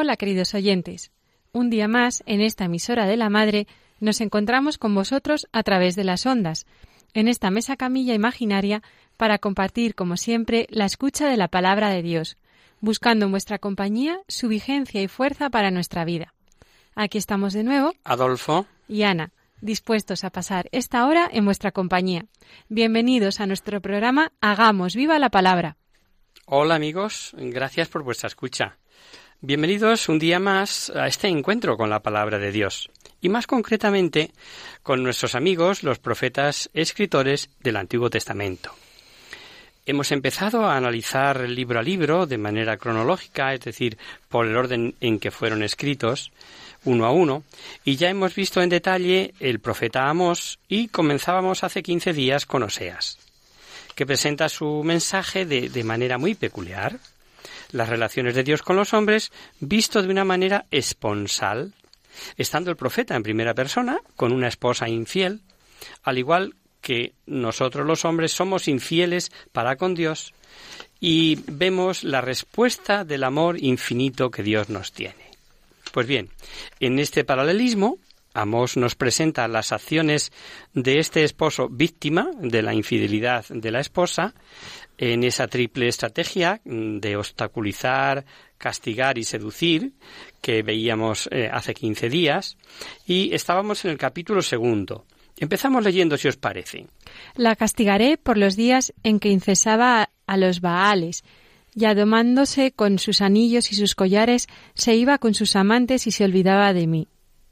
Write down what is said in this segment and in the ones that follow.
Hola queridos oyentes. Un día más, en esta emisora de la Madre, nos encontramos con vosotros a través de las ondas, en esta mesa camilla imaginaria, para compartir, como siempre, la escucha de la palabra de Dios, buscando en vuestra compañía su vigencia y fuerza para nuestra vida. Aquí estamos de nuevo, Adolfo, y Ana, dispuestos a pasar esta hora en vuestra compañía. Bienvenidos a nuestro programa Hagamos viva la palabra. hola amigos, gracias por vuestra escucha. Bienvenidos un día más a este encuentro con la palabra de Dios, y más concretamente con nuestros amigos, los profetas escritores del Antiguo Testamento. Hemos empezado a analizar libro a libro de manera cronológica, es decir, por el orden en que fueron escritos, uno a uno, y ya hemos visto en detalle el profeta Amós y comenzábamos hace 15 días con Oseas, que presenta su mensaje de, de manera muy peculiar, las relaciones de Dios con los hombres visto de una manera esponsal, estando el profeta en primera persona con una esposa infiel, al igual que nosotros los hombres somos infieles para con Dios y vemos la respuesta del amor infinito que Dios nos tiene. Pues bien, en este paralelismo, Amós nos presenta las acciones de este esposo víctima de la infidelidad de la esposa en esa triple estrategia de obstaculizar, castigar y seducir que veíamos eh, hace 15 días y estábamos en el capítulo segundo. Empezamos leyendo si os parece. La castigaré por los días en que incesaba a los Baales, y adomándose con sus anillos y sus collares, se iba con sus amantes y se olvidaba de mí.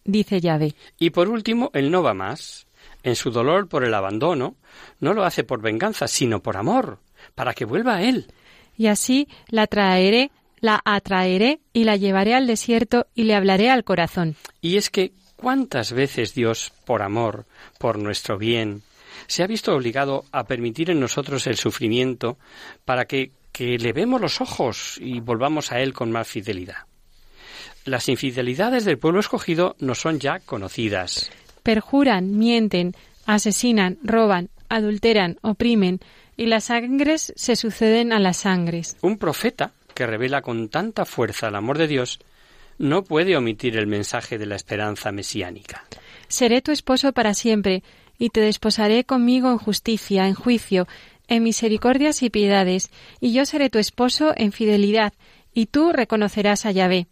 Dice Yahvé. Y por último, él no va más. En su dolor por el abandono, no lo hace por venganza, sino por amor, para que vuelva a él. Y así la traeré, la atraeré y la llevaré al desierto y le hablaré al corazón. Y es que cuántas veces Dios, por amor, por nuestro bien, se ha visto obligado a permitir en nosotros el sufrimiento para que, que le vemos los ojos y volvamos a Él con más fidelidad. Las infidelidades del pueblo escogido no son ya conocidas. Perjuran, mienten, asesinan, roban, adulteran, oprimen, y las sangres se suceden a las sangres. Un profeta que revela con tanta fuerza el amor de Dios no puede omitir el mensaje de la esperanza mesiánica. Seré tu esposo para siempre, y te desposaré conmigo en justicia, en juicio, en misericordias y piedades, y yo seré tu esposo en fidelidad, y tú reconocerás a Yahvé.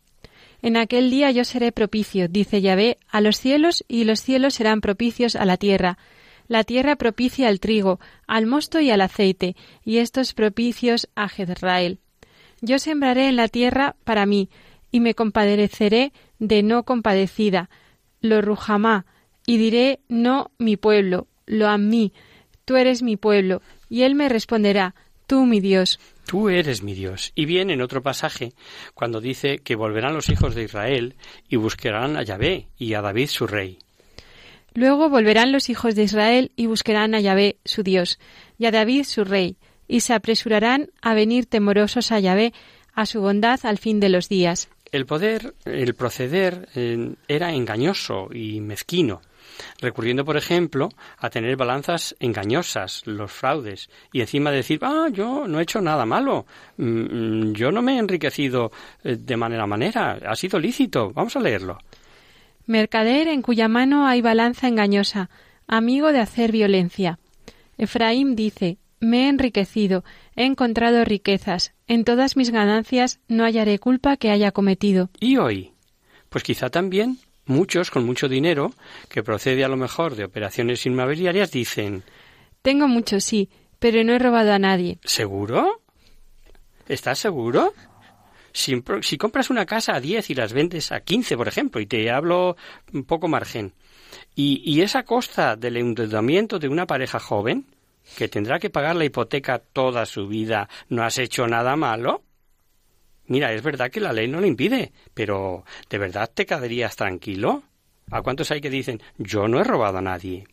En aquel día yo seré propicio, dice Yahvé, a los cielos, y los cielos serán propicios a la tierra. La tierra propicia al trigo, al mosto y al aceite, y estos propicios a Jezrael. Yo sembraré en la tierra para mí, y me compadeceré de no compadecida, lo rujamá, y diré no mi pueblo, lo a mí, tú eres mi pueblo, y él me responderá, tú mi Dios. Tú eres mi Dios. Y bien en otro pasaje, cuando dice que volverán los hijos de Israel y buscarán a Yahvé y a David su rey. Luego volverán los hijos de Israel y buscarán a Yahvé su Dios, y a David su rey, y se apresurarán a venir temorosos a Yahvé, a su bondad al fin de los días. El poder, el proceder eh, era engañoso y mezquino, recurriendo, por ejemplo, a tener balanzas engañosas, los fraudes, y encima decir, ah, yo no he hecho nada malo, mm, yo no me he enriquecido eh, de manera manera, ha sido lícito, vamos a leerlo. Mercader en cuya mano hay balanza engañosa, amigo de hacer violencia. Efraín dice, me he enriquecido, he encontrado riquezas, en todas mis ganancias no hallaré culpa que haya cometido. ¿Y hoy? Pues quizá también muchos con mucho dinero, que procede a lo mejor de operaciones inmobiliarias, dicen Tengo mucho, sí, pero no he robado a nadie. ¿Seguro? ¿Estás seguro? Si, si, compras una casa a 10 y las vendes a 15, por ejemplo, y te hablo un poco margen, y, y es a costa del endeudamiento de una pareja joven, que tendrá que pagar la hipoteca toda su vida, ¿no has hecho nada malo? Mira, es verdad que la ley no lo impide, pero ¿de verdad te quedarías tranquilo? ¿A cuántos hay que dicen yo no he robado a nadie?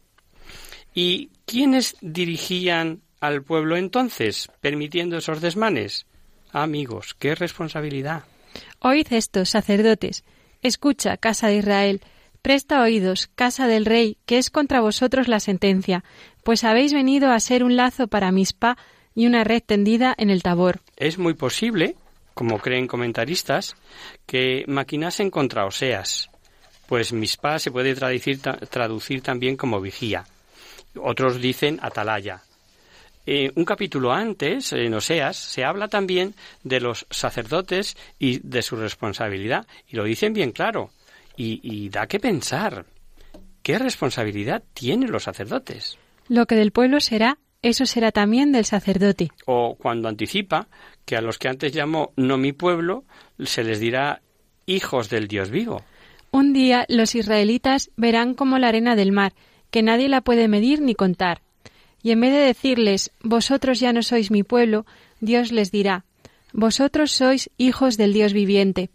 ¿Y quiénes dirigían al pueblo entonces, permitiendo esos desmanes? Amigos, qué responsabilidad. Oíd esto, sacerdotes. Escucha, casa de Israel. Presta oídos, casa del rey, que es contra vosotros la sentencia, pues habéis venido a ser un lazo para Mispa y una red tendida en el tabor. Es muy posible, como creen comentaristas, que maquinasen contra Oseas, pues Mispa se puede traducir, traducir también como vigía. Otros dicen atalaya. Eh, un capítulo antes, en Oseas, se habla también de los sacerdotes y de su responsabilidad, y lo dicen bien claro, y, y da que pensar. ¿Qué responsabilidad tienen los sacerdotes? Lo que del pueblo será, eso será también del sacerdote. O cuando anticipa que a los que antes llamó no mi pueblo, se les dirá hijos del Dios vivo. Un día los israelitas verán como la arena del mar, que nadie la puede medir ni contar. Y en vez de decirles, vosotros ya no sois mi pueblo, Dios les dirá, vosotros sois hijos del Dios viviente.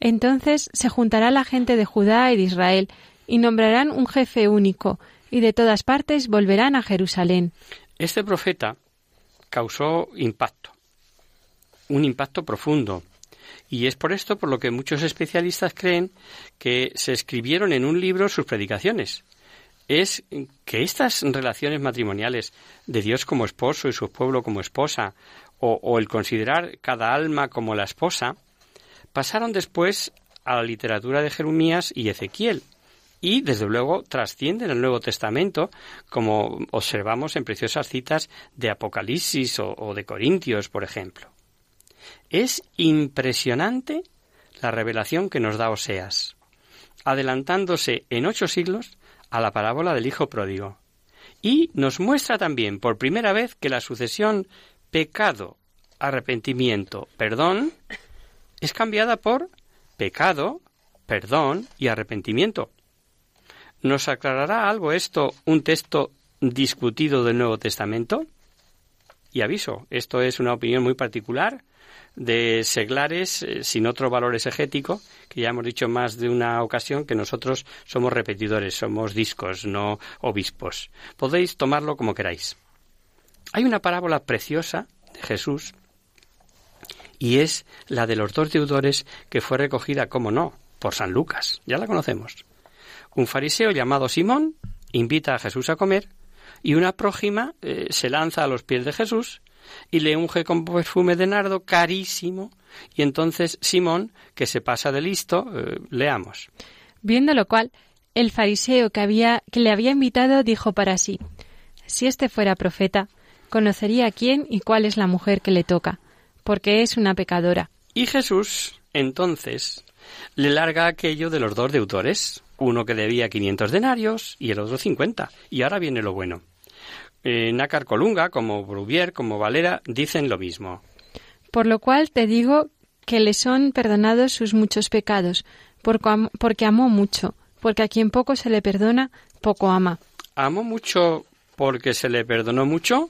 Entonces se juntará la gente de Judá y de Israel, y nombrarán un jefe único, y de todas partes volverán a Jerusalén. Este profeta causó impacto, un impacto profundo, y es por esto por lo que muchos especialistas creen que se escribieron en un libro sus predicaciones. Es que estas relaciones matrimoniales de Dios como esposo y su pueblo como esposa, o, el considerar cada alma como la esposa, pasaron después a la literatura de Jeremías y Ezequiel, y desde luego trascienden el Nuevo Testamento, como observamos en preciosas citas de Apocalipsis o, de Corintios, por ejemplo. Es impresionante la revelación que nos da Oseas, adelantándose en ocho siglos a la parábola del Hijo Pródigo. Y nos muestra también por primera vez que la sucesión pecado, arrepentimiento, perdón, es cambiada por pecado, perdón y arrepentimiento. ¿Nos aclarará algo esto un texto discutido del Nuevo Testamento? Y aviso, esto es una opinión muy particular de seglares eh, sin otro valor exegético, que ya hemos dicho más de una ocasión que nosotros somos repetidores, somos discos, no obispos. Podéis tomarlo como queráis. Hay una parábola preciosa de Jesús y es la de los dos deudores que fue recogida, como no, por San Lucas. Ya la conocemos. Un fariseo llamado Simón invita a Jesús a comer y una prójima eh, se lanza a los pies de Jesús y le unge con perfume de nardo carísimo. Y entonces Simón, que se pasa de listo, eh, leamos. Viendo lo cual, el fariseo que, había, que le había invitado dijo para sí, si éste fuera profeta, conocería quién y cuál es la mujer que le toca, porque es una pecadora. Y Jesús, entonces, le larga aquello de los dos deudores, uno que debía 500 denarios y el otro 50. Y ahora viene lo bueno. Eh, Nácar Colunga, como Bruvier, como Valera, dicen lo mismo. Por lo cual te digo que le son perdonados sus muchos pecados, porque amó mucho, porque a quien poco se le perdona, poco ama. ¿Amó mucho porque se le perdonó mucho?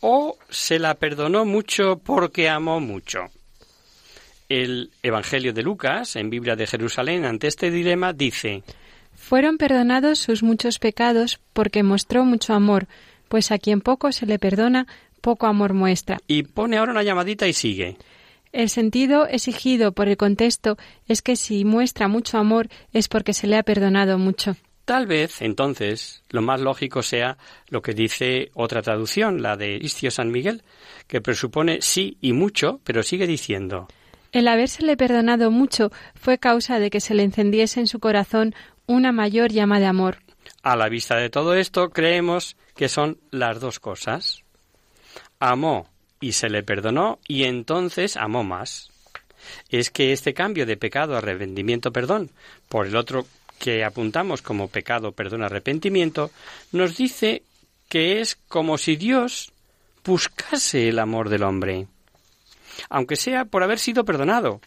¿O se la perdonó mucho porque amó mucho? El Evangelio de Lucas, en Biblia de Jerusalén, ante este dilema, dice Fueron perdonados sus muchos pecados porque mostró mucho amor, pues a quien poco se le perdona, poco amor muestra. Y pone ahora una llamadita y sigue. El sentido exigido por el contexto es que si muestra mucho amor es porque se le ha perdonado mucho. Tal vez, entonces, lo más lógico sea lo que dice otra traducción, la de Istio San Miguel, que presupone sí y mucho, pero sigue diciendo el habérsele perdonado mucho fue causa de que se le encendiese en su corazón una mayor llama de amor. A la vista de todo esto, creemos que son las dos cosas. Amó y se le perdonó y entonces amó más. es que este cambio de pecado arrepentimiento perdón por el otro que apuntamos como pecado perdón arrepentimiento nos dice que es como si Dios buscase el amor del hombre, aunque sea por haber sido perdonado,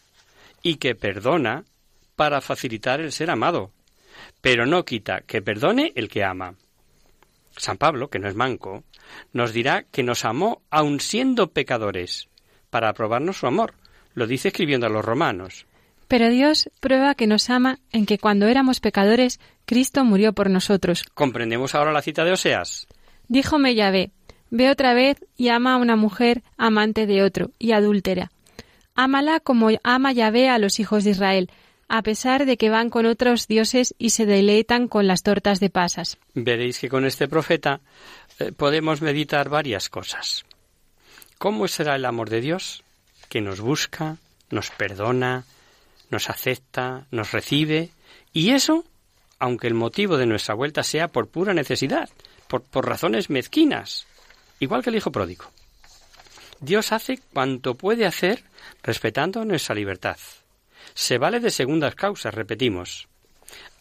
y que perdona para facilitar el ser amado, pero no quita que perdone el que ama. San Pablo, que no es manco, nos dirá que nos amó aun siendo pecadores, para probarnos su amor. Lo dice escribiendo a los romanos. Pero Dios prueba que nos ama en que cuando éramos pecadores, Cristo murió por nosotros. ¿Comprendemos ahora la cita de Oseas? Díjome Yahvé, ve otra vez y ama a una mujer amante de otro y adúltera. Ámala como ama Yahvé a los hijos de Israel, a pesar de que van con otros dioses y se deleitan con las tortas de pasas. Veréis que con este profeta eh, podemos meditar varias cosas. ¿Cómo será el amor de Dios? Que nos busca, nos perdona, nos acepta, nos recibe, y eso, aunque el motivo de nuestra vuelta sea por pura necesidad, por, por razones mezquinas, igual que el hijo pródigo. Dios hace cuanto puede hacer respetando nuestra libertad. Se vale de segundas causas, repetimos.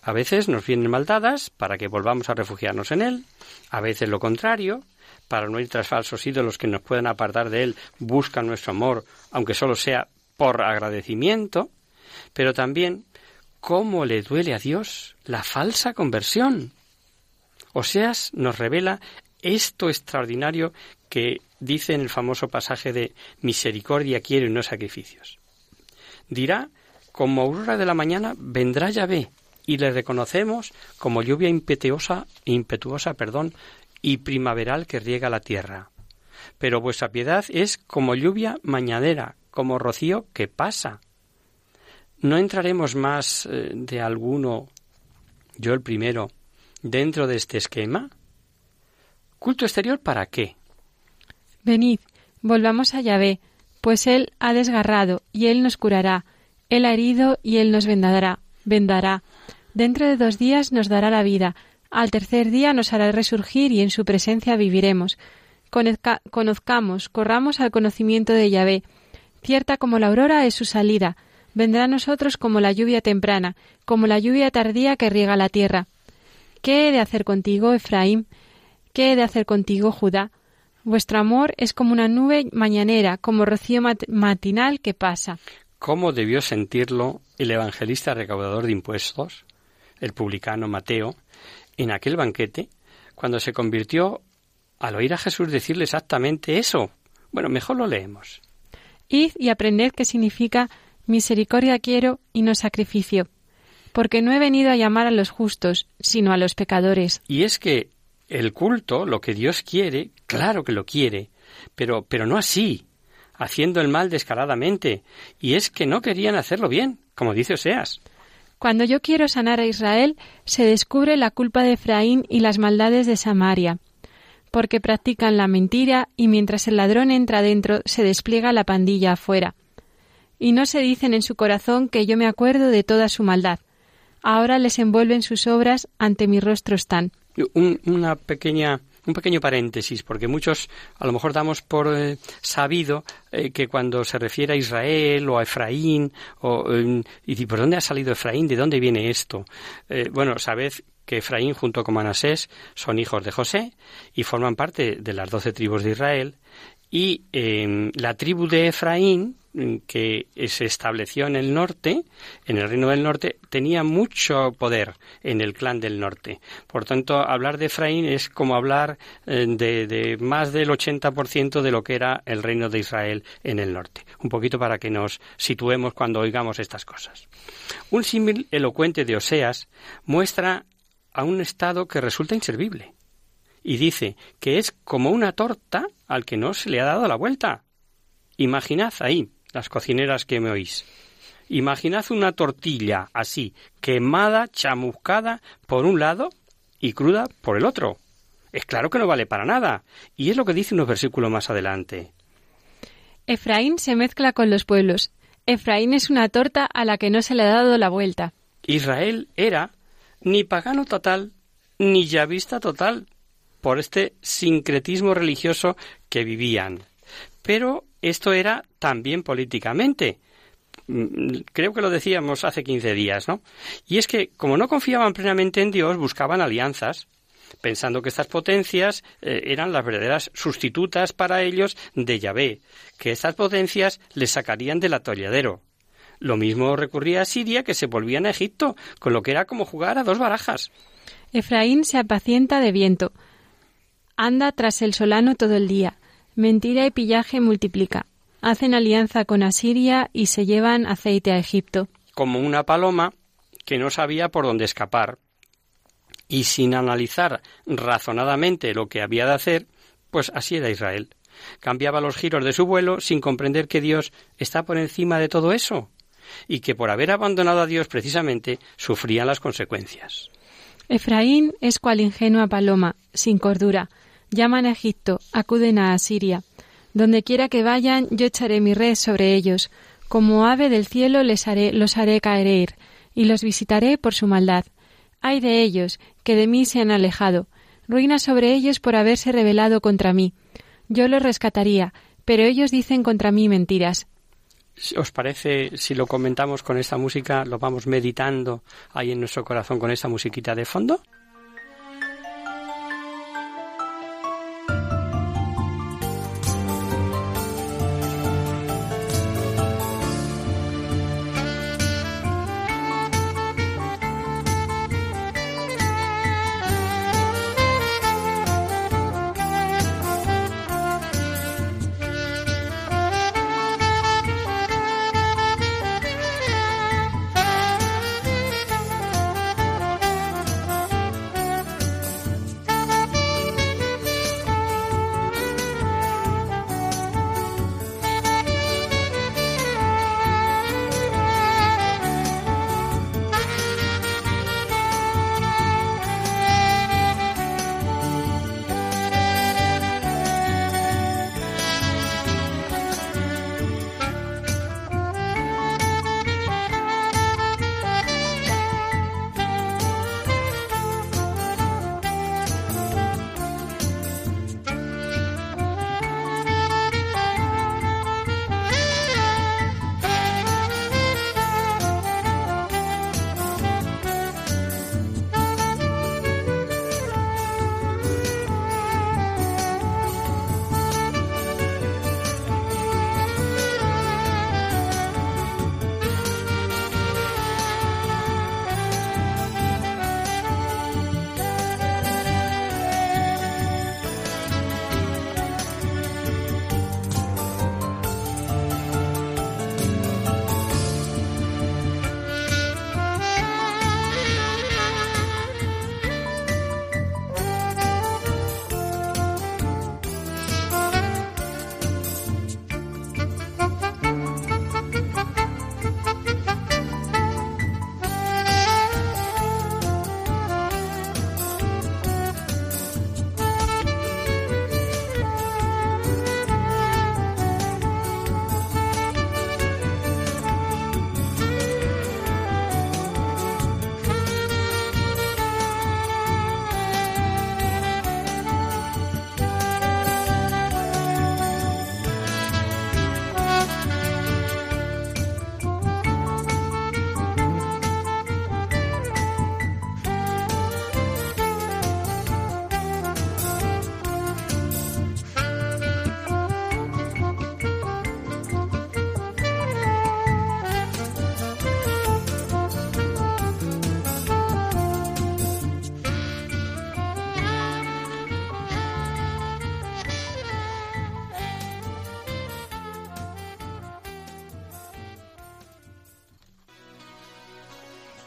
A veces nos vienen maldadas para que volvamos a refugiarnos en Él, a veces lo contrario, para no ir tras falsos ídolos que nos puedan apartar de Él, busca nuestro amor, aunque solo sea por agradecimiento, pero también cómo le duele a Dios la falsa conversión. Oseas nos revela esto extraordinario que dice en el famoso pasaje de misericordia quiero y no sacrificios. Dirá, como aurora de la mañana vendrá Yahvé y le reconocemos como lluvia impetuosa, impetuosa, perdón, y primaveral que riega la tierra. Pero vuestra piedad es como lluvia mañanera, como rocío que pasa. No entraremos más eh, de alguno, yo el primero, dentro de este esquema. ¿Culto exterior para qué? Venid, volvamos a Yahvé, pues Él ha desgarrado y Él nos curará, Él ha herido y Él nos vendará, vendará. Dentro de dos días nos dará la vida, al tercer día nos hará resurgir y en su presencia viviremos. conozcamos, corramos al conocimiento de Yahvé. Cierta como la aurora es su salida, vendrá a nosotros como la lluvia temprana, como la lluvia tardía que riega la tierra. ¿Qué he de hacer contigo, Efraín? ¿Qué he de hacer contigo, Judá? Vuestro amor es como una nube mañanera, como rocío matinal que pasa. ¿Cómo debió sentirlo el evangelista recaudador de impuestos, el publicano Mateo, en aquel banquete, cuando se convirtió al oír a Jesús decirle exactamente eso? Bueno, mejor lo leemos. Id y aprended qué significa misericordia quiero y no sacrificio, porque no he venido a llamar a los justos, sino a los pecadores. Y es que el culto, lo que Dios quiere, claro que lo quiere, pero, pero no así, haciendo el mal descaradamente, y es que no querían hacerlo bien, como dice Oseas. Cuando yo quiero sanar a Israel, se descubre la culpa de Efraín y las maldades de Samaria, porque practican la mentira y mientras el ladrón entra dentro se despliega la pandilla afuera. Y no se dicen en su corazón que yo me acuerdo de toda su maldad. Ahora les envuelven sus obras ante mi rostro están una pequeña un pequeño paréntesis, porque muchos a lo mejor damos por eh, sabido eh, que cuando se refiere a Israel o a Efraín, o, eh, y ¿por dónde ha salido Efraín? ¿De dónde viene esto? bueno, sabed que Efraín junto con Manasés son hijos de José y forman parte de las doce tribus de Israel, y em, la tribu de Efraín, mm, que se estableció en el norte, en el reino del norte, tenía mucho poder en el clan del norte. Por tanto, hablar de Efraín es como hablar eh, de, de, más del 80% de lo que era el reino de Israel en el norte. Un poquito para que nos situemos cuando oigamos estas cosas. Un símil elocuente de Oseas muestra a un estado que resulta inservible y dice que es como una torta al que no se le ha dado la vuelta. Imaginad ahí, las cocineras que me oís. Imaginad una tortilla así, quemada, chamuscada por un lado y cruda por el otro. Es claro que no vale para nada. Y es lo que dice unos versículos más adelante. Efraín se mezcla con los pueblos. Efraín es una torta a la que no se le ha dado la vuelta. Israel era ni pagano total, ni yavista total, por este sincretismo religioso que vivían. Pero esto era también políticamente, mm, creo que lo decíamos hace 15 días, ¿no? Y es que, como no confiaban plenamente en Dios, buscaban alianzas, pensando que estas potencias eh, eran las verdaderas sustitutas para ellos de Yahvé, que estas potencias les sacarían del atolladero. Lo mismo recurría a Siria que se volvían a Egipto, con lo que era como jugar a dos barajas. Efraín se apacienta de viento. Anda tras el solano todo el día. Mentira y pillaje multiplica. Hacen alianza con Asiria y se llevan aceite a Egipto. Como una paloma que no sabía por dónde escapar. Y sin analizar razonadamente lo que había de hacer, pues así era Israel. Cambiaba los giros de su vuelo sin comprender que Dios está por encima de todo eso y que por haber abandonado a Dios precisamente sufrían las consecuencias. Efraín es cual ingenua paloma, sin cordura. Llaman a Egipto, acuden a Asiria. Donde quiera que vayan, yo echaré mi red sobre ellos. Como ave del cielo les haré, los haré caer, y los visitaré por su maldad. Ay de ellos, que de mí se han alejado. Ruina sobre ellos por haberse rebelado contra mí. Yo los rescataría, pero ellos dicen contra mí mentiras. ¿Os parece si lo comentamos con esta música, lo vamos meditando ahí en nuestro corazón con esta musiquita de fondo?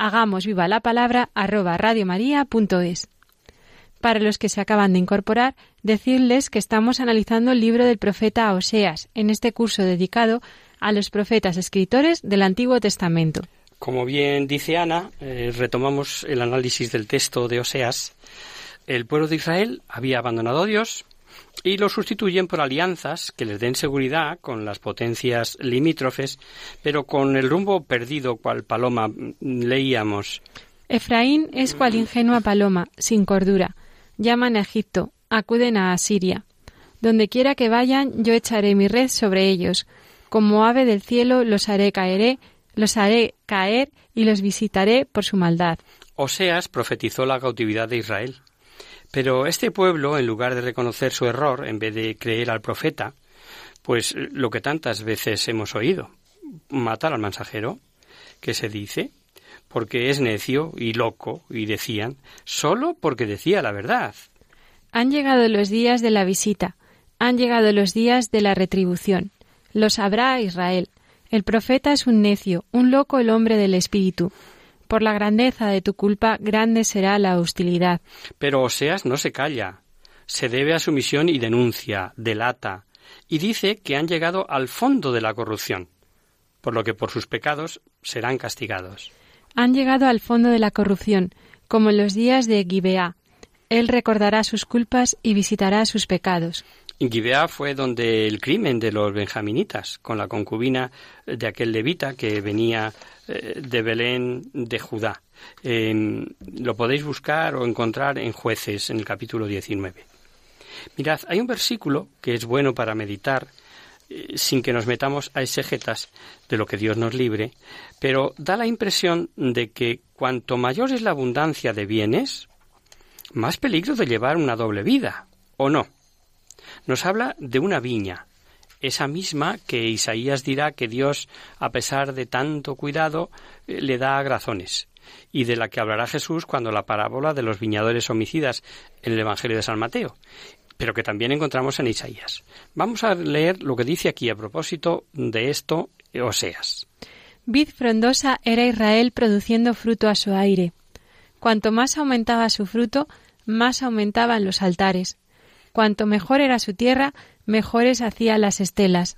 hagamos viva la palabra radiomaria.es. Para los que se acaban de incorporar, decirles que estamos analizando el libro del profeta Oseas en este curso dedicado a los profetas escritores del Antiguo Testamento. Como bien dice Ana, eh, retomamos el análisis del texto de Oseas. El pueblo de Israel había abandonado a Dios y lo sustituyen por alianzas que les den seguridad con las potencias limítrofes, pero con el rumbo perdido cual paloma mm, leíamos. Efraín es cual ingenua paloma, sin cordura. Llaman a Egipto, acuden a Asiria. Donde quiera que vayan, yo echaré mi red sobre ellos. Como ave del cielo los haré caeré, los haré caer y los visitaré por su maldad. Oseas profetizó la cautividad de Israel. Pero este pueblo, en lugar de reconocer su error, en vez de creer al profeta, pues lo que tantas veces hemos oído, matar al mensajero, que se dice, porque es necio y loco, y decían, solo porque decía la verdad. Han llegado los días de la visita, han llegado los días de la retribución. Lo sabrá Israel. El profeta es un necio, un loco el hombre del espíritu. Por la grandeza de tu culpa, grande será la hostilidad. Pero Oseas no se calla. Se debe a su misión y denuncia, delata, y dice que han llegado al fondo de la corrupción, por lo que por sus pecados serán castigados. Han llegado al fondo de la corrupción, como en los días de Gibeá. Él recordará sus culpas y visitará sus pecados. Gibeá fue donde el crimen de los benjaminitas, con la concubina de aquel levita que venía eh, de Belén de Judá. Eh, lo podéis buscar o encontrar en Jueces, en el capítulo 19. Mirad, hay un versículo que es bueno para meditar eh, sin que nos metamos a exegetas de lo que Dios nos libre, pero da la impresión de que cuanto mayor es la abundancia de bienes, más peligro de llevar una doble vida, ¿o no? Nos habla de una viña, esa misma que Isaías dirá que Dios, a pesar de tanto cuidado, eh, le da grazones, y de la que hablará Jesús cuando la parábola de los viñadores homicidas en el Evangelio de San Mateo, pero que también encontramos en Isaías. Vamos a leer lo que dice aquí a propósito de esto Oseas. Vid frondosa era Israel produciendo fruto a su aire. Cuanto más aumentaba su fruto, más aumentaban los altares. Cuanto mejor era su tierra, mejores hacía las estelas.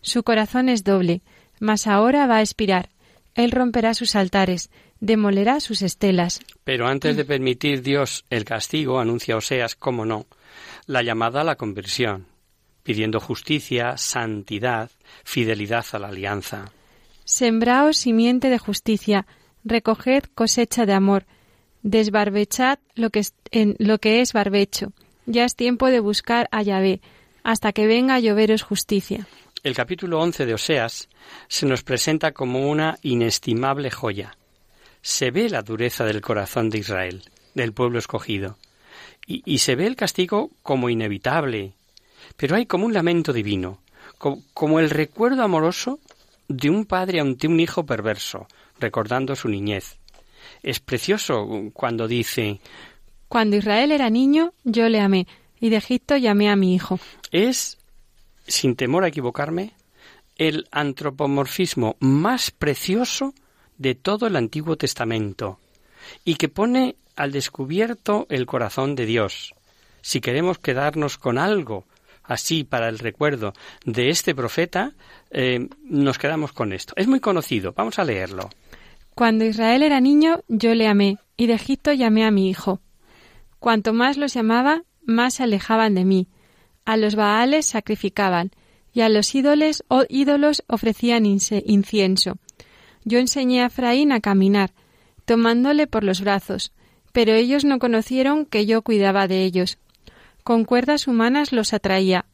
Su corazón es doble, mas ahora va a expirar. Él romperá sus altares, demolerá sus estelas. Pero antes de permitir Dios el castigo, anuncia Oseas, cómo no, la llamada a la conversión, pidiendo justicia, santidad, fidelidad a la alianza. Sembraos simiente de justicia, recoged cosecha de amor, desbarbechad lo que es, en lo que es barbecho, ya es tiempo de buscar a Yahvé, hasta que venga a lloveros justicia. El capítulo 11 de Oseas se nos presenta como una inestimable joya. Se ve la dureza del corazón de Israel, del pueblo escogido, y, y se ve el castigo como inevitable, pero hay como un lamento divino, como, como el recuerdo amoroso de un padre ante un hijo perverso, recordando su niñez. Es precioso cuando dice cuando Israel era niño, yo le amé, y de Egipto llamé a mi hijo. Es, sin temor a equivocarme, el antropomorfismo más precioso de todo el Antiguo Testamento, y que pone al descubierto el corazón de Dios. Si queremos quedarnos con algo así para el recuerdo de este profeta, eh, nos quedamos con esto. Es muy conocido, vamos a leerlo. Cuando Israel era niño, yo le amé, y de Egipto llamé a mi hijo. Cuanto más los llamaba, más se alejaban de mí. A los Baales sacrificaban, y a los ídoles o ídolos ofrecían incienso. Yo enseñé a Efraín a caminar, tomándole por los brazos, pero ellos no conocieron que yo cuidaba de ellos. Con cuerdas humanas los atraía,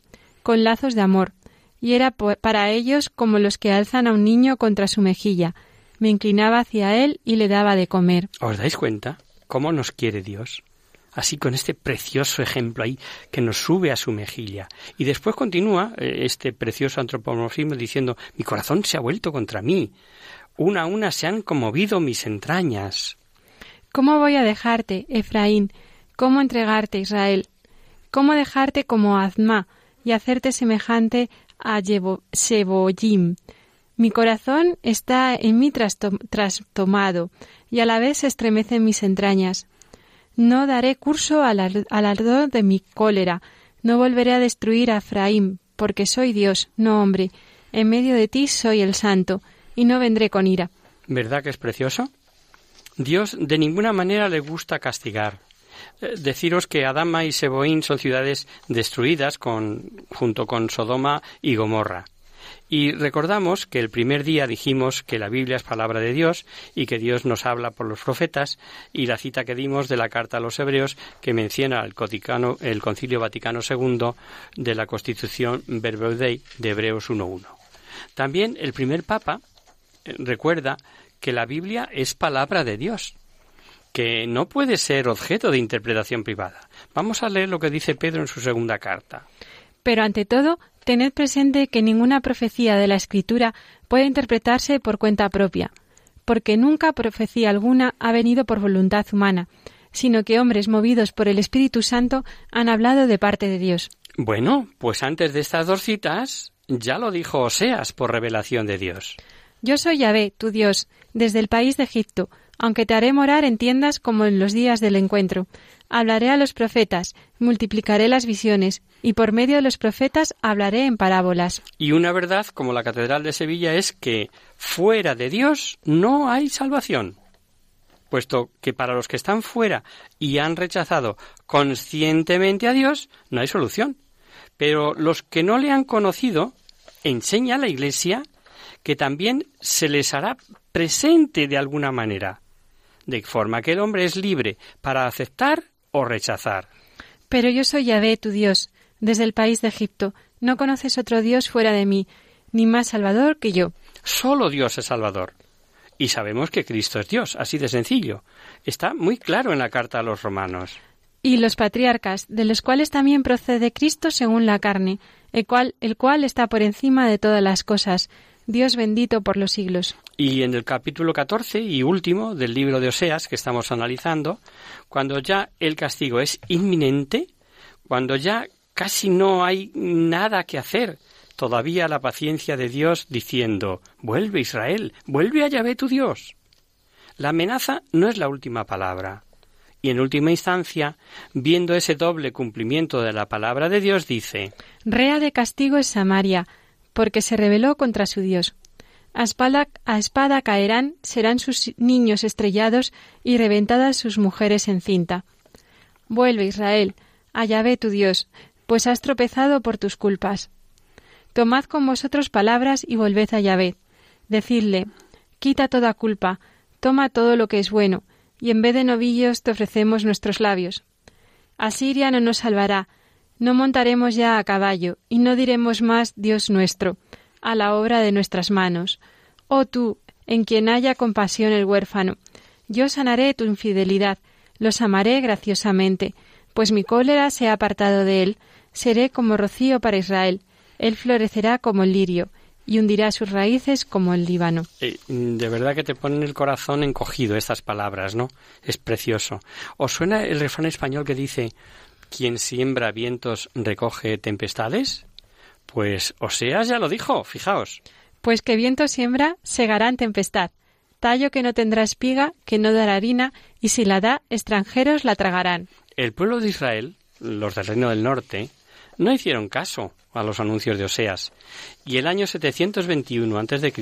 con lazos de amor, y era para ellos como los que alzan a un niño contra su mejilla. Me inclinaba hacia él y le daba de comer. ¿Os dais cuenta cómo nos quiere Dios? Así con este precioso ejemplo ahí que nos sube a su mejilla. Y después continúa eh, este precioso antropomorfismo diciendo, mi corazón se ha vuelto contra mí, una a una se han conmovido mis entrañas. ¿Cómo voy a dejarte, Efraín? ¿Cómo entregarte, Israel? ¿Cómo dejarte como Azma y hacerte semejante a Sheboyim? Mi corazón está en mí trastomado y a la vez se estremecen mis entrañas. No daré curso al, ardor de mi cólera. No volveré a destruir a Efraín, porque soy Dios, no hombre. En medio de ti soy el santo, y no vendré con ira. ¿Verdad que es precioso? Dios de ninguna manera le gusta castigar. Eh, Deciros que Adama y Seboín son ciudades destruidas con, junto con Sodoma y Gomorra. Y recordamos que el primer día dijimos que la Biblia es palabra de Dios y que Dios nos habla por los profetas y la cita que dimos de la carta a los hebreos que menciona el, el Concilio Vaticano II de la Constitución Verbum Dei de Hebreos 1.1. También el primer papa eh, recuerda que la Biblia es palabra de Dios, que no puede ser objeto de interpretación privada. Vamos a leer lo que dice Pedro en su segunda carta. Pero ante todo, tened presente que ninguna profecía de la Escritura puede interpretarse por cuenta propia, porque nunca profecía alguna ha venido por voluntad humana, sino que hombres movidos por el Espíritu Santo han hablado de parte de Dios. Bueno, pues antes de estas dos citas, ya lo dijo Oseas por revelación de Dios. Yo soy Yahvé, tu Dios, desde el país de Egipto, aunque te haré morar en tiendas como en los días del encuentro. Hablaré a los profetas, multiplicaré las visiones, y por medio de los profetas hablaré en parábolas. Y una verdad como la Catedral de Sevilla es que fuera de Dios no hay salvación, puesto que para los que están fuera y han rechazado conscientemente a Dios no hay solución. Pero los que no le han conocido, enseña la Iglesia que también se les hará presente de alguna manera, de forma que el hombre es libre para aceptar o rechazar. Pero yo soy Yahvé, tu Dios, desde el país de Egipto. No conoces otro Dios fuera de mí, ni más Salvador que yo. Solo Dios es Salvador. Y sabemos que Cristo es Dios, así de sencillo. Está muy claro en la carta a los romanos. Y los patriarcas, de los cuales también procede Cristo según la carne, el cual, el cual está por encima de todas las cosas, Dios bendito por los siglos. Y en el capítulo 14 y último del libro de Oseas que estamos analizando, cuando ya el castigo es inminente, cuando ya casi no hay nada que hacer, todavía la paciencia de Dios diciendo, vuelve Israel, vuelve a Yahvé tu Dios. La amenaza no es la última palabra. Y en última instancia, viendo ese doble cumplimiento de la palabra de Dios, dice, Rea de castigo es Samaria, porque se rebeló contra su Dios. A espada, a espada caerán, serán sus niños estrellados y reventadas sus mujeres en cinta. Vuelve, Israel, a Yahvé tu Dios, pues has tropezado por tus culpas. Tomad con vosotros palabras y volved a Yahvé. Decidle, quita toda culpa, toma todo lo que es bueno, y en vez de novillos te ofrecemos nuestros labios. Asiria no nos salvará, no montaremos ya a caballo, y no diremos más Dios nuestro, a la obra de nuestras manos. Oh tú, en quien haya compasión el huérfano, yo sanaré tu infidelidad, los amaré graciosamente, pues mi cólera se ha apartado de él, seré como rocío para Israel, él florecerá como el lirio, y hundirá sus raíces como el Líbano. Eh, de verdad que te ponen el corazón encogido estas palabras, ¿no? Es precioso. ¿Os suena el refrán español que dice quien siembra vientos recoge tempestades? Pues Oseas ya lo dijo, fijaos. Pues que viento siembra, segará en tempestad. Tallo que no tendrá espiga, que no dará harina, y si la da, extranjeros la tragarán. El pueblo de Israel, los del reino del norte, no hicieron caso a los anuncios de Oseas. Y el año 721 a.C.,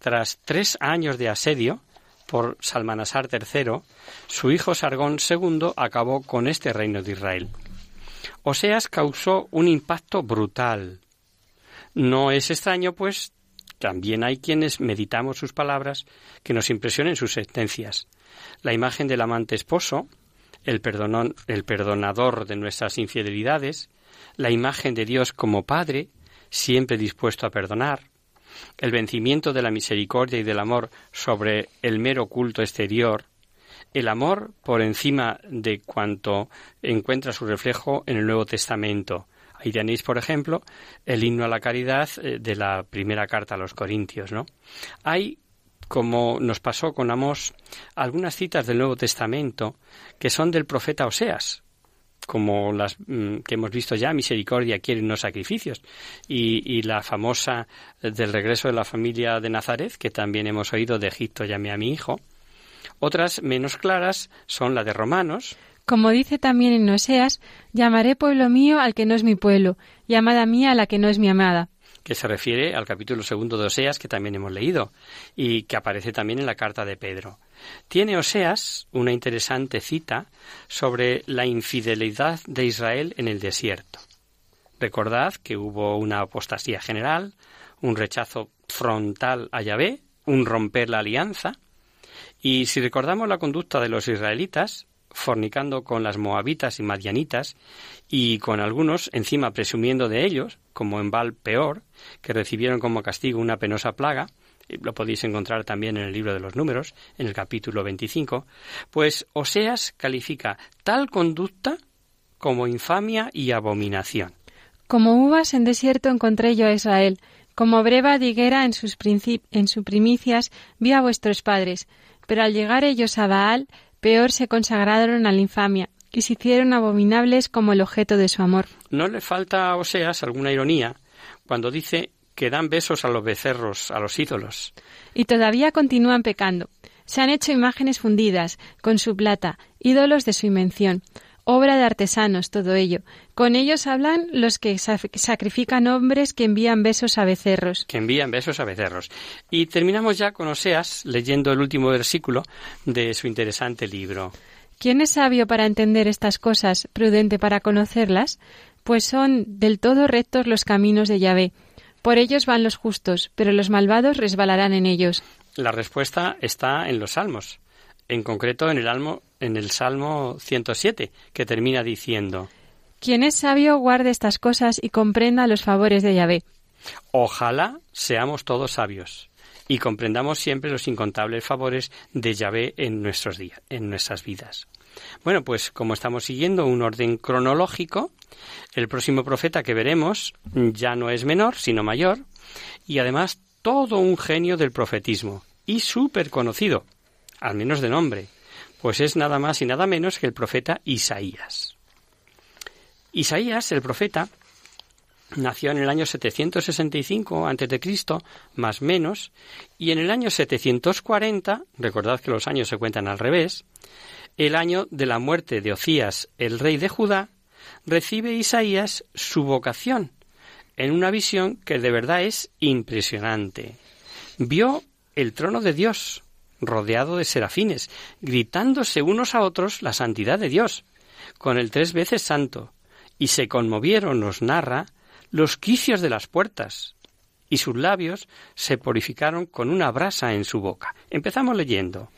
tras tres años de asedio por Salmanasar III, su hijo Sargón II acabó con este reino de Israel. Oseas causó un impacto brutal. No es extraño, pues, también hay quienes meditamos sus palabras que nos impresionen sus sentencias. La imagen del amante esposo, el, el perdonador de nuestras infidelidades, la imagen de Dios como Padre, siempre dispuesto a perdonar, el vencimiento de la misericordia y del amor sobre el mero culto exterior, el amor por encima de cuanto encuentra su reflejo en el Nuevo Testamento. Ahí tenéis, por ejemplo, el himno a la caridad eh, de la primera carta a los Corintios, ¿no? Hay, como nos pasó con Amós, algunas citas del Nuevo Testamento que son del profeta Oseas, como las mm, que hemos visto ya, misericordia quiere unos sacrificios, y, y, la famosa del regreso de la familia de Nazaret, que también hemos oído de Egipto llamé a mi hijo, Otras menos claras son la de Romanos, como dice también en Oseas, llamaré pueblo mío al que no es mi pueblo, y amada mía a la que no es mi amada que se refiere al capítulo segundo de Oseas que también hemos leído y que aparece también en la carta de Pedro. Tiene Oseas una interesante cita sobre la infidelidad de Israel en el desierto. Recordad que hubo una apostasía general, un rechazo frontal a Yahvé, un romper la alianza, y si recordamos la conducta de los israelitas, fornicando con las moabitas y madianitas, y con algunos encima presumiendo de ellos, como en Val Peor, que recibieron como castigo una penosa plaga, lo podéis encontrar también en el libro de los números, en el capítulo 25, pues Oseas califica tal conducta como infamia y abominación. Como uvas en desierto encontré yo a Israel, como breva de higuera en sus, en sus primicias vi a vuestros padres, pero al llegar ellos a Baal, peor se consagraron a la infamia, y se hicieron abominables como el objeto de su amor. No le falta a Oseas alguna ironía cuando dice que dan besos a los becerros, a los ídolos. Y todavía continúan pecando. Se han hecho imágenes fundidas con su plata, ídolos de su invención, obra de artesanos, todo ello. Con ellos hablan los que sacrifican hombres que envían besos a becerros. Que envían besos a becerros. Y terminamos ya con Oseas leyendo el último versículo de su interesante libro. ¿Quién es sabio para entender estas cosas, prudente para conocerlas? Pues son del todo rectos los caminos de Yahvé. Por ellos van los justos, pero los malvados resbalarán en ellos. La respuesta está en los salmos, en concreto en el, almo, en el Salmo 107, que termina diciendo Quien es sabio guarde estas cosas y comprenda los favores de Yahvé. Ojalá seamos todos sabios y comprendamos siempre los incontables favores de Yahvé en nuestros días, en nuestras vidas. Bueno, pues como estamos siguiendo un orden cronológico, el próximo profeta que veremos ya no es menor, sino mayor, y además todo un genio del profetismo, y súper conocido, al menos de nombre, pues es nada más y nada menos que el profeta Isaías. Isaías, el profeta, nació en el año 765 a.C., más menos, y en el año 740, recordad que los años se cuentan al revés, el año de la muerte de Ocías, el rey de Judá, recibe Isaías su vocación en una visión que de verdad es impresionante. Vio el trono de Dios, rodeado de serafines, gritándose unos a otros la santidad de Dios, con el tres veces santo, y se conmovieron, nos narra, los quicios de las puertas, y sus labios se purificaron con una brasa en su boca. Empezamos leyendo.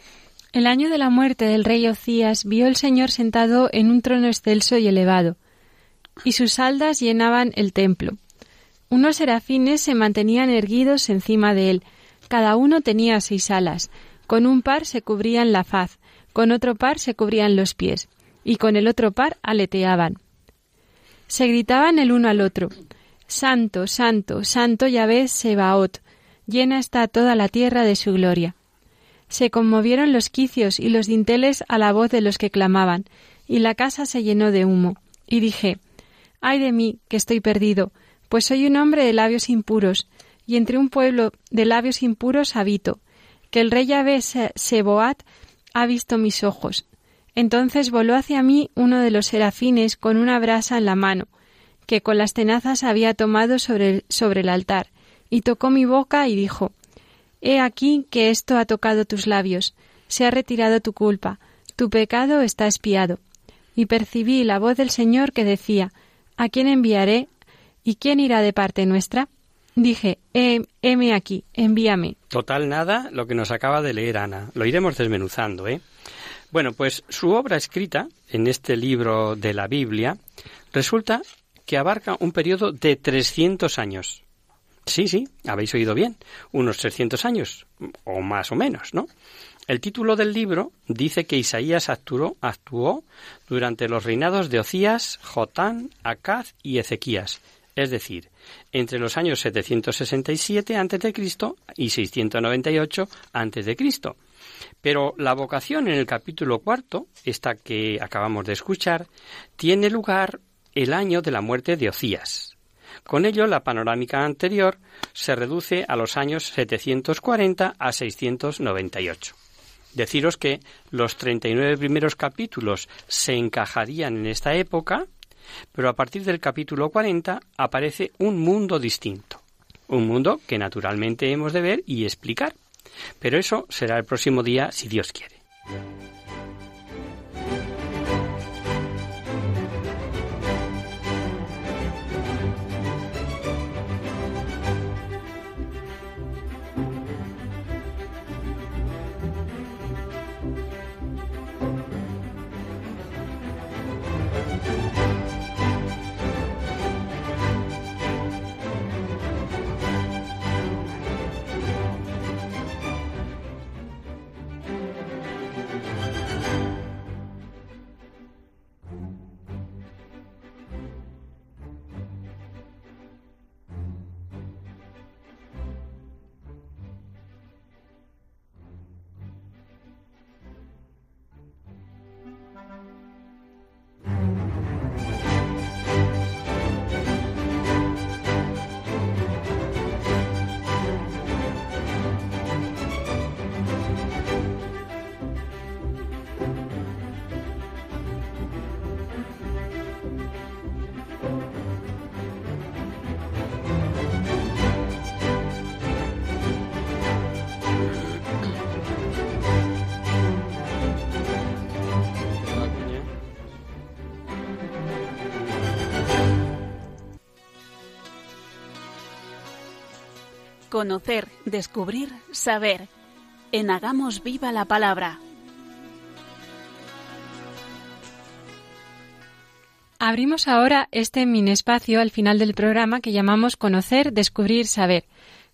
El año de la muerte del rey Ocías vio el Señor sentado en un trono excelso y elevado, y sus aldas llenaban el templo. Unos serafines se mantenían erguidos encima de él, cada uno tenía seis alas, con un par se cubrían la faz, con otro par se cubrían los pies, y con el otro par aleteaban. Se gritaban el uno al otro, Santo, Santo, Santo Yahvé Sebaot, llena está toda la tierra de su gloria. Se conmovieron los quicios y los dinteles a la voz de los que clamaban, y la casa se llenó de humo. Y dije, Ay de mí, que estoy perdido, pues soy un hombre de labios impuros, y entre un pueblo de labios impuros habito, que el rey Yahvé Seboat ha visto mis ojos. Entonces voló hacia mí uno de los serafines con una brasa en la mano, que con las tenazas había tomado sobre el, sobre el altar, y tocó mi boca y dijo He aquí que esto ha tocado tus labios, se ha retirado tu culpa, tu pecado está espiado. Y percibí la voz del Señor que decía ¿A quién enviaré? ¿Y quién irá de parte nuestra? Dije, heme aquí, envíame. Total nada lo que nos acaba de leer Ana. Lo iremos desmenuzando, ¿eh? Bueno, pues su obra escrita en este libro de la Biblia resulta que abarca un periodo de 300 años. Sí, sí, habéis oído bien, unos 300 años, o más o menos, ¿no? El título del libro dice que Isaías actuó, actuó durante los reinados de Ocías, Jotán, Acaz y Ezequías, es decir, entre los años 767 a.C. y 698 a.C. Pero la vocación en el capítulo cuarto, esta que acabamos de escuchar, tiene lugar el año de la muerte de Ocías. Con ello, la panorámica anterior se reduce a los años 740 a 698. Deciros que los 39 primeros capítulos se encajarían en esta época, pero a partir del capítulo 40 aparece un mundo distinto. Un mundo que naturalmente hemos de ver y explicar. Pero eso será el próximo día si Dios quiere. Conocer, descubrir, saber. En Hagamos Viva la Palabra. Abrimos ahora este mini espacio al final del programa que llamamos Conocer, Descubrir, Saber,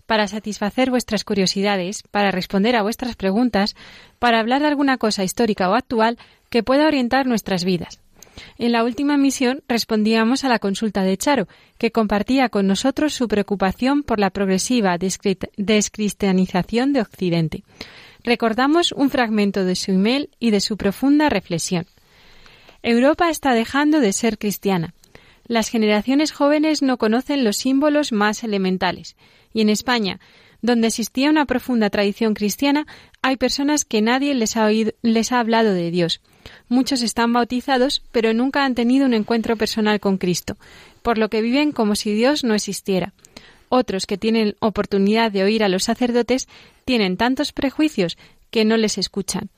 para satisfacer vuestras curiosidades, para responder a vuestras preguntas, para hablar de alguna cosa histórica o actual que pueda orientar nuestras vidas. En la última misión respondíamos a la consulta de Charo, que compartía con nosotros su preocupación por la progresiva descristianización de Occidente. Recordamos un fragmento de su email y de su profunda reflexión. Europa está dejando de ser cristiana. Las generaciones jóvenes no conocen los símbolos más elementales. Y en España, donde existía una profunda tradición cristiana, hay personas que nadie les ha, les ha hablado de Dios. Muchos están bautizados, pero nunca han tenido un encuentro personal con Cristo, por lo que viven como si Dios no existiera. Otros que tienen oportunidad de oír a los sacerdotes tienen tantos prejuicios que no les escuchan.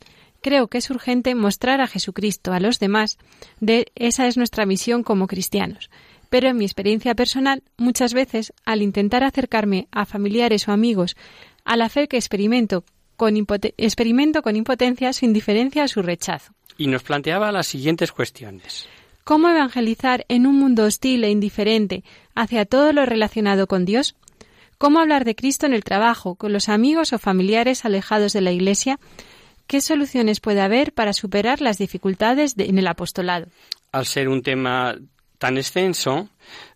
Creo que es urgente mostrar a Jesucristo a los demás. De esa es nuestra misión como cristianos. Pero en mi experiencia personal, muchas veces, al intentar acercarme a familiares o amigos a la fe que experimento con, experimento con impotencia su indiferencia o su rechazo y nos planteaba las siguientes cuestiones. ¿Cómo evangelizar en un mundo hostil e indiferente hacia todo lo relacionado con Dios? ¿Cómo hablar de Cristo en el trabajo, con los amigos o familiares alejados de la Iglesia? ¿Qué soluciones puede haber para superar las dificultades en el apostolado? Al ser un tema tan extenso,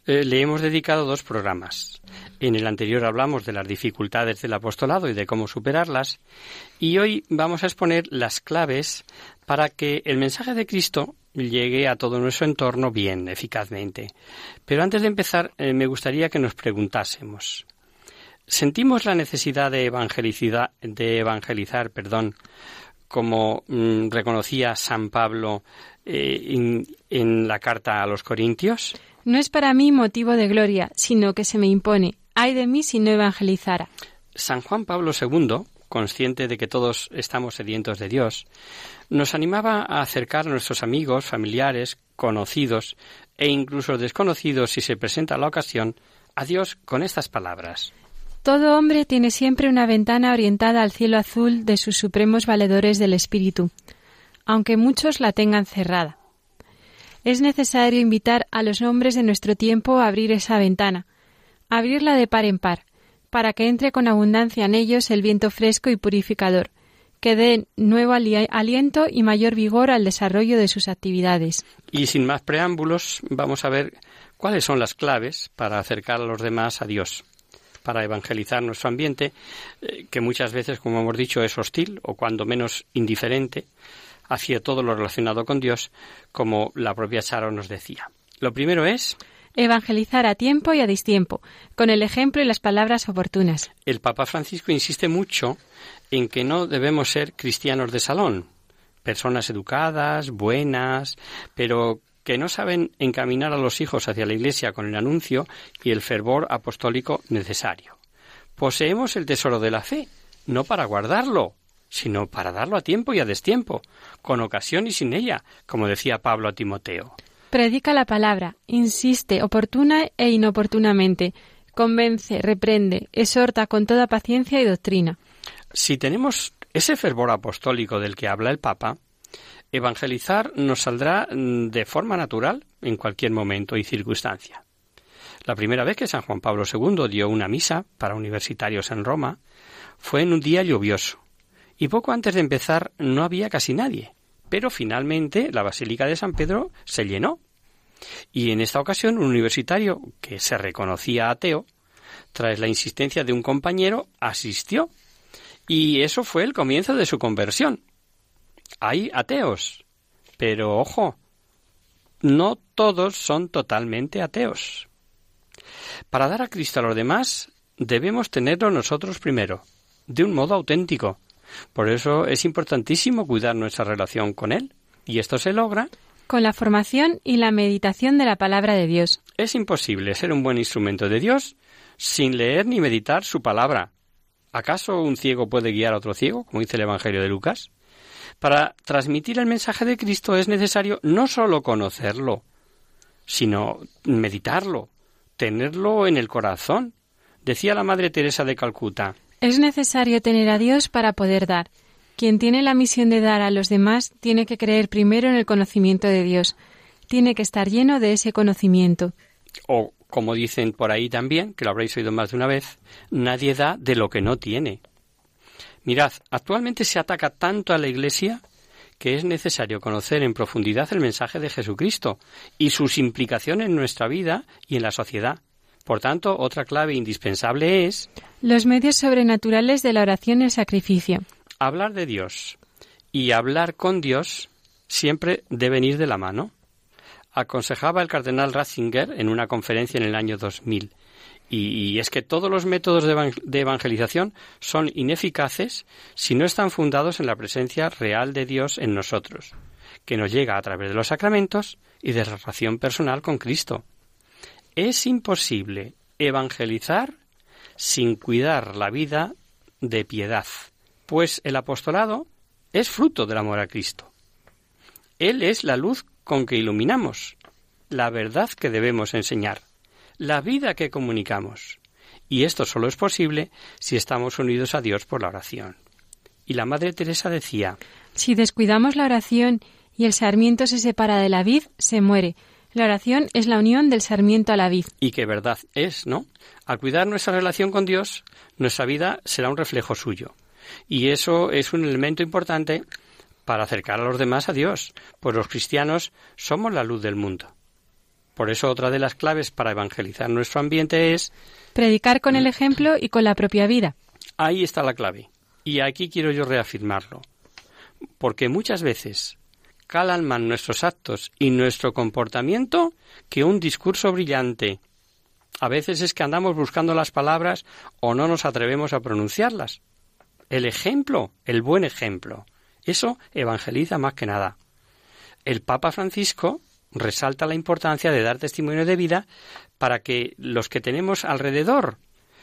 eh, le hemos dedicado dos programas. En el anterior hablamos de las dificultades del apostolado y de cómo superarlas, y hoy vamos a exponer las claves para que el mensaje de Cristo llegue a todo nuestro entorno bien, eficazmente. Pero antes de empezar, eh, me gustaría que nos preguntásemos, ¿sentimos la necesidad de, de evangelizar, perdón, como mm, reconocía San Pablo eh, en la carta a los Corintios? No es para mí motivo de gloria, sino que se me impone. Ay de mí si no evangelizara. San Juan Pablo II, consciente de que todos estamos sedientos de Dios, nos animaba a acercar a nuestros amigos, familiares, conocidos e incluso desconocidos si se presenta la ocasión a Dios con estas palabras. Todo hombre tiene siempre una ventana orientada al cielo azul de sus supremos valedores del Espíritu, aunque muchos la tengan cerrada. Es necesario invitar a los hombres de nuestro tiempo a abrir esa ventana, abrirla de par en par, para que entre con abundancia en ellos el viento fresco y purificador, que dé nuevo aliento y mayor vigor al desarrollo de sus actividades. Y sin más preámbulos, vamos a ver cuáles son las claves para acercar a los demás a Dios, para evangelizar nuestro ambiente, eh, que muchas veces, como hemos dicho, es hostil o cuando menos indiferente hacia todo lo relacionado con Dios, como la propia Charo nos decía. Lo primero es evangelizar a tiempo y a distiempo, con el ejemplo y las palabras oportunas. El Papa Francisco insiste mucho en que no debemos ser cristianos de salón, personas educadas, buenas, pero que no saben encaminar a los hijos hacia la Iglesia con el anuncio y el fervor apostólico necesario. Poseemos el tesoro de la fe, no para guardarlo, sino para darlo a tiempo y a destiempo, con ocasión y sin ella, como decía Pablo a Timoteo. Predica la palabra, insiste oportuna e inoportunamente, convence, reprende, exhorta con toda paciencia y doctrina. Si tenemos ese fervor apostólico del que habla el Papa, evangelizar nos saldrá mm, de forma natural en cualquier momento y circunstancia. La primera vez que San Juan Pablo II dio una misa para universitarios en Roma fue en un día lluvioso, y poco antes de empezar no había casi nadie, pero finalmente la Basílica de San Pedro se llenó. Y en esta ocasión un universitario que se reconocía ateo, tras la insistencia de un compañero, asistió. Y eso fue el comienzo de su conversión. Hay ateos, pero ojo, no todos son totalmente ateos. Para dar a Cristo a los demás, debemos tenerlo nosotros primero, de un modo auténtico. Por eso es importantísimo cuidar nuestra relación con Él. Y esto se logra con la formación y la meditación de la palabra de Dios. Es imposible ser un buen instrumento de Dios sin leer ni meditar su palabra. ¿Acaso un ciego puede guiar a otro ciego, como dice el Evangelio de Lucas? Para transmitir el mensaje de Cristo es necesario no sólo conocerlo, sino meditarlo, tenerlo en el corazón. Decía la Madre Teresa de Calcuta. Es necesario tener a Dios para poder dar. Quien tiene la misión de dar a los demás tiene que creer primero en el conocimiento de Dios. Tiene que estar lleno de ese conocimiento. O, como dicen por ahí también, que lo habréis oído más de una vez, nadie da de lo que no tiene. Mirad, actualmente se ataca tanto a la Iglesia que es necesario conocer en profundidad el mensaje de Jesucristo y sus implicaciones en nuestra vida y en la sociedad. Por tanto, otra clave indispensable es los medios sobrenaturales de la oración y el sacrificio. Hablar de Dios y hablar con Dios siempre deben ir de la mano. Aconsejaba el cardenal Ratzinger en una conferencia en el año 2000 y, es que todos los métodos de, evangelización son ineficaces si no están fundados en la presencia real de Dios en nosotros, que nos llega a través de los sacramentos y de relación personal con Cristo. Es imposible evangelizar sin cuidar la vida de piedad, pues el apostolado es fruto del amor a Cristo. Él es la luz con que iluminamos, la verdad que debemos enseñar la vida que comunicamos. Y esto solo es posible si estamos unidos a Dios por la oración. Y la Madre Teresa decía Si descuidamos la oración y el sarmiento se separa de la vid, se muere. La oración es la unión del sarmiento a la vid. Y que verdad es, ¿no? Al cuidar nuestra relación con Dios, nuestra vida será un reflejo suyo. Y eso es un elemento importante para acercar a los demás a Dios, pues los cristianos somos la luz del mundo. Por eso otra de las claves para evangelizar nuestro ambiente es predicar con el ejemplo y con la propia vida. Ahí está la clave. Y aquí quiero yo reafirmarlo. Porque muchas veces calan nuestros actos y nuestro comportamiento que un discurso brillante. A veces es que andamos buscando las palabras o no nos atrevemos a pronunciarlas. El ejemplo, el buen ejemplo, eso evangeliza más que nada. El Papa Francisco resalta la importancia de dar testimonio de vida para que los que tenemos alrededor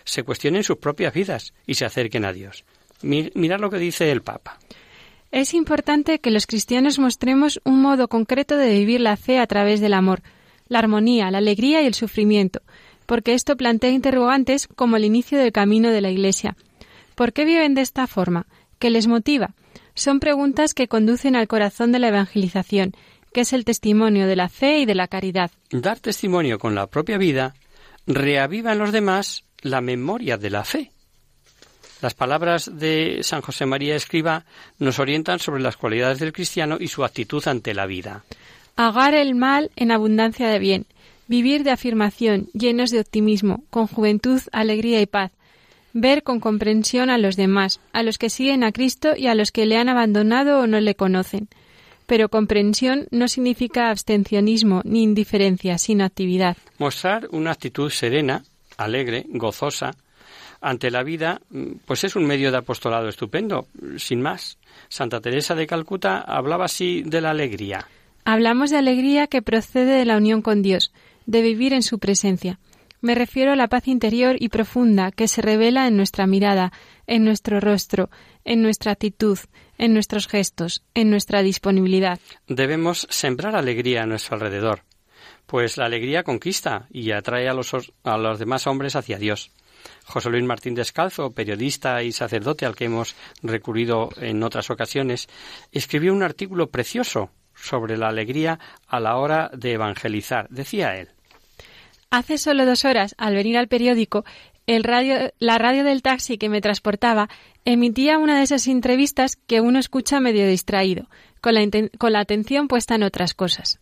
se cuestionen sus propias vidas y se acerquen a Dios. Mirad lo que dice el Papa. Es importante que los cristianos mostremos un modo concreto de vivir la fe a través del amor, la armonía, la alegría y el sufrimiento, porque esto plantea interrogantes como el inicio del camino de la Iglesia. ¿Por qué viven de esta forma? ¿Qué les motiva? Son preguntas que conducen al corazón de la evangelización que es el testimonio de la fe y de la caridad. Dar testimonio con la propia vida reaviva en los demás la memoria de la fe. Las palabras de San José María Escriba nos orientan sobre las cualidades del cristiano y su actitud ante la vida. Agar el mal en abundancia de bien, vivir de afirmación, llenos de optimismo, con juventud, alegría y paz, ver con comprensión a los demás, a los que siguen a Cristo y a los que le han abandonado o no le conocen, pero comprensión no significa abstencionismo ni indiferencia, sino actividad. Mostrar una actitud serena, alegre, gozosa, ante la vida, pues es un medio de apostolado estupendo, sin más. Santa Teresa de Calcuta hablaba así de la alegría. Hablamos de alegría que procede de la unión con Dios, de vivir en su presencia. Me refiero a la paz interior y profunda que se revela en nuestra mirada, en nuestro rostro, en nuestra actitud, en nuestros gestos, en nuestra disponibilidad. Debemos sembrar alegría a nuestro alrededor, pues la alegría conquista y atrae a los, a los demás hombres hacia Dios. José Luis Martín Descalzo, periodista y sacerdote al que hemos recurrido en otras ocasiones, escribió un artículo precioso sobre la alegría a la hora de evangelizar. Decía él Hace solo dos horas, al venir al periódico, la radio del taxi que me transportaba emitía una de esas entrevistas que uno escucha medio distraído, con la atención puesta en otras cosas.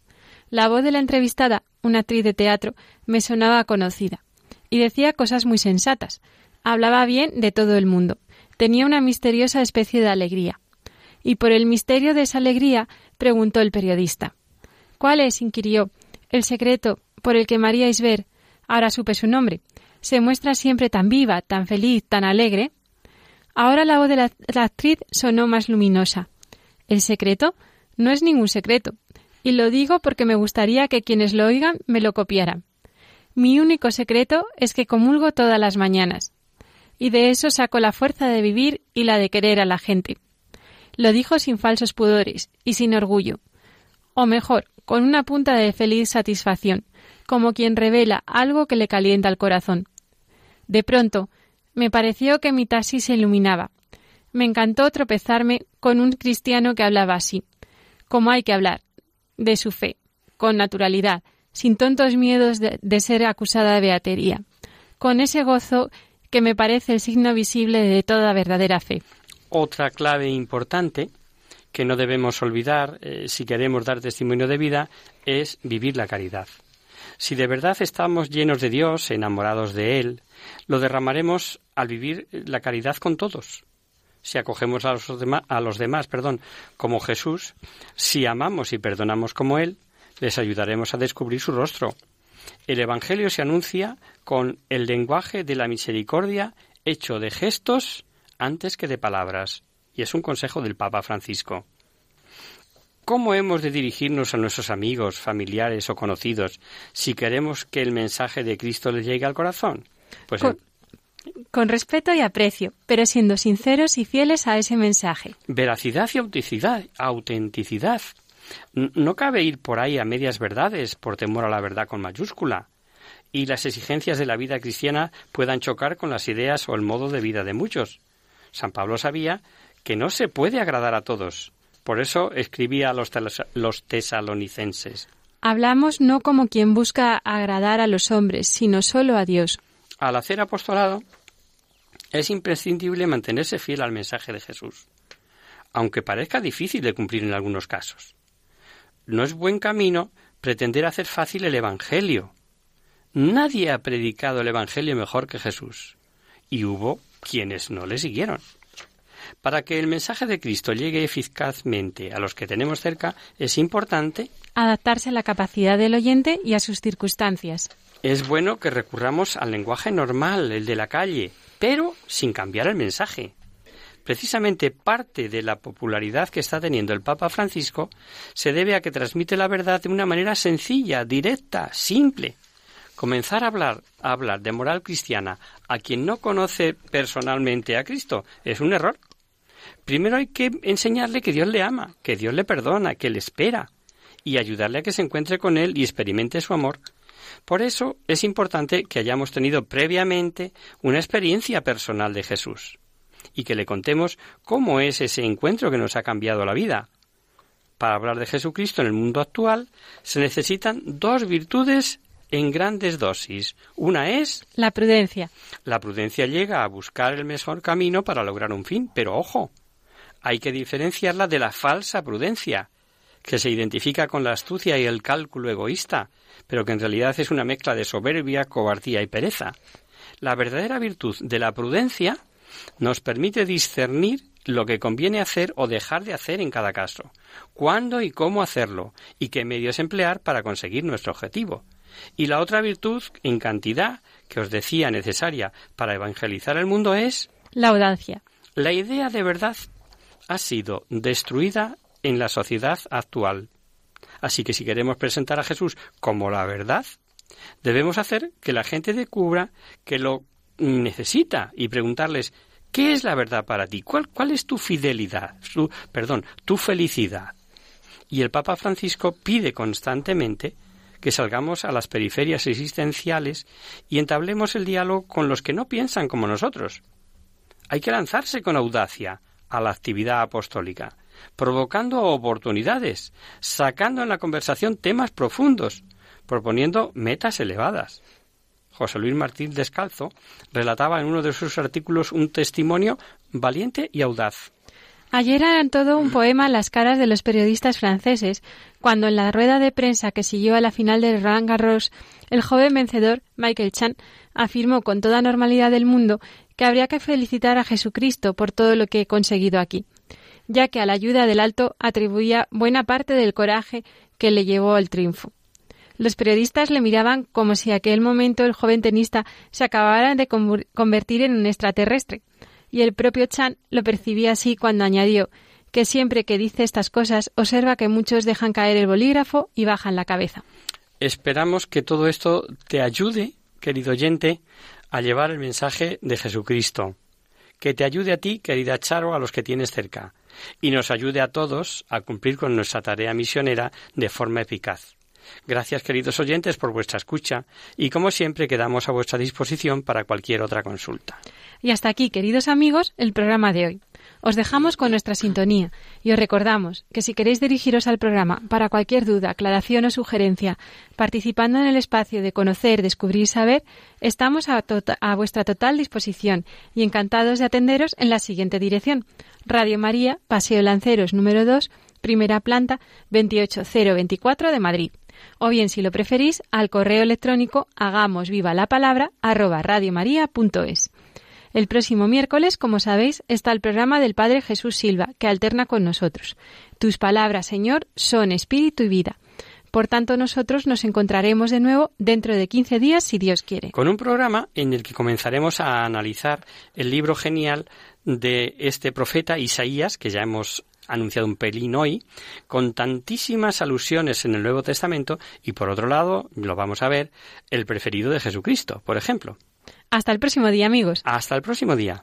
La voz de la entrevistada, una actriz de teatro, me sonaba conocida, y decía cosas muy sensatas. Hablaba bien de todo el mundo. Tenía una misteriosa especie de alegría. Y por el misterio de esa alegría, preguntó el periodista. ¿Cuál es? inquirió. El secreto por el que María Isber, ahora supe su nombre, se muestra siempre tan viva, tan feliz, tan alegre. Ahora la voz de la, actriz sonó más luminosa. El secreto no es ningún secreto, y lo digo porque me gustaría que quienes lo oigan me lo copiaran. Mi único secreto es que comulgo todas las mañanas, y de eso saco la fuerza de vivir y la de querer a la gente. Lo dijo sin falsos pudores y sin orgullo, o mejor, con una punta de feliz satisfacción, como quien revela algo que le calienta el corazón. De pronto, me pareció que mi taxi se iluminaba. Me encantó tropezarme con un cristiano que hablaba así, como hay que hablar, de su fe, con naturalidad, sin tontos miedos de, de ser acusada de beatería, con ese gozo que me parece el signo visible de toda verdadera fe. Otra clave importante que no debemos olvidar eh, si queremos dar testimonio de vida es vivir la caridad. Si de verdad estamos llenos de Dios, enamorados de Él, lo derramaremos al vivir la caridad con todos. Si acogemos a los, demás, a los demás perdón, como Jesús, si amamos y perdonamos como Él, les ayudaremos a descubrir su rostro. El Evangelio se anuncia con el lenguaje de la misericordia hecho de gestos antes que de palabras, y es un consejo del Papa Francisco. ¿Cómo hemos de dirigirnos a nuestros amigos, familiares o conocidos si queremos que el mensaje de Cristo les llegue al corazón? Pues con, respeto y aprecio, pero siendo sinceros y fieles a ese mensaje. Veracidad y autenticidad. autenticidad. No cabe ir por ahí a medias verdades por temor a la verdad con mayúscula y las exigencias de la vida cristiana puedan chocar con las ideas o el modo de vida de muchos. San Pablo sabía que no se puede agradar a todos, por eso escribía a los, los tesalonicenses. Hablamos no como quien busca agradar a los hombres, sino solo a Dios. Al hacer apostolado, es imprescindible mantenerse fiel al mensaje de Jesús, aunque parezca difícil de cumplir en algunos casos. No es buen camino pretender hacer fácil el Evangelio. Nadie ha predicado el Evangelio mejor que Jesús, y hubo quienes no le siguieron. Para que el mensaje de Cristo llegue eficazmente a los que tenemos cerca, es importante adaptarse a la capacidad del oyente y a sus circunstancias. Es bueno que recurramos al lenguaje normal, el de la calle, pero sin cambiar el mensaje. Precisamente parte de la popularidad que está teniendo el Papa Francisco se debe a que transmite la verdad de una manera sencilla, directa, simple. Comenzar a hablar, a hablar de moral cristiana a quien no conoce personalmente a Cristo es un error. Primero hay que enseñarle que Dios le ama, que Dios le perdona, que le espera, y ayudarle a que se encuentre con Él y experimente su amor. Por eso es importante que hayamos tenido previamente una experiencia personal de Jesús y que le contemos cómo es ese encuentro que nos ha cambiado la vida. Para hablar de Jesucristo en el mundo actual se necesitan dos virtudes en grandes dosis. Una es la prudencia. La prudencia llega a buscar el mejor camino para lograr un fin, pero ojo, hay que diferenciarla de la falsa prudencia, que se identifica con la astucia y el cálculo egoísta, pero que en realidad es una mezcla de soberbia, cobardía y pereza. La verdadera virtud de la prudencia nos permite discernir lo que conviene hacer o dejar de hacer en cada caso, cuándo y cómo hacerlo, y qué medios emplear para conseguir nuestro objetivo. Y la otra virtud, en cantidad, que os decía necesaria para evangelizar el mundo es la audacia. La idea de verdad ha sido destruida en la sociedad actual. Así que si queremos presentar a Jesús como la verdad, debemos hacer que la gente descubra que lo necesita y preguntarles ¿qué es la verdad para ti? ¿Cuál, cuál es tu fidelidad? Su, perdón, tu felicidad. Y el Papa Francisco pide constantemente que salgamos a las periferias existenciales y entablemos el diálogo con los que no piensan como nosotros. Hay que lanzarse con audacia a la actividad apostólica, provocando oportunidades, sacando en la conversación temas profundos, proponiendo metas elevadas. José Luis Martín Descalzo relataba en uno de sus artículos un testimonio valiente y audaz. Ayer eran todo un poema las caras de los periodistas franceses, cuando en la rueda de prensa que siguió a la final de Roland Garros, el joven vencedor, Michael Chan, afirmó con toda normalidad del mundo que habría que felicitar a Jesucristo por todo lo que he conseguido aquí, ya que a la ayuda del alto atribuía buena parte del coraje que le llevó al triunfo. Los periodistas le miraban como si aquel momento el joven tenista se acabara de convertir en un extraterrestre, y el propio Chan lo percibía así cuando añadió que siempre que dice estas cosas observa que muchos dejan caer el bolígrafo y bajan la cabeza. Esperamos que todo esto te ayude, querido oyente, a llevar el mensaje de Jesucristo, que te ayude a ti, querida Charo, a los que tienes cerca, y nos ayude a todos a cumplir con nuestra tarea misionera de forma eficaz. Gracias, queridos oyentes, por vuestra escucha y, como siempre, quedamos a vuestra disposición para cualquier otra consulta. Y hasta aquí, queridos amigos, el programa de hoy. Os dejamos con nuestra sintonía y os recordamos que si queréis dirigiros al programa para cualquier duda, aclaración o sugerencia, participando en el espacio de conocer, descubrir y saber, estamos a, tota-, vuestra total disposición y encantados de atenderos en la siguiente dirección. Radio María, Paseo Lanceros número 2, primera planta, 28024 de Madrid o bien, si lo preferís, al correo electrónico hagamos viva la palabra arroba radiomaria.es. El próximo miércoles, como sabéis, está el programa del Padre Jesús Silva, que alterna con nosotros. Tus palabras, Señor, son espíritu y vida. Por tanto, nosotros nos encontraremos de nuevo dentro de 15 días, si Dios quiere. Con un programa en el que comenzaremos a analizar el libro genial de este profeta Isaías, que ya hemos anunciado un pelín hoy, con tantísimas alusiones en el Nuevo Testamento y por otro lado, lo vamos a ver, el preferido de Jesucristo, por ejemplo. Hasta el próximo día, amigos. Hasta el próximo día.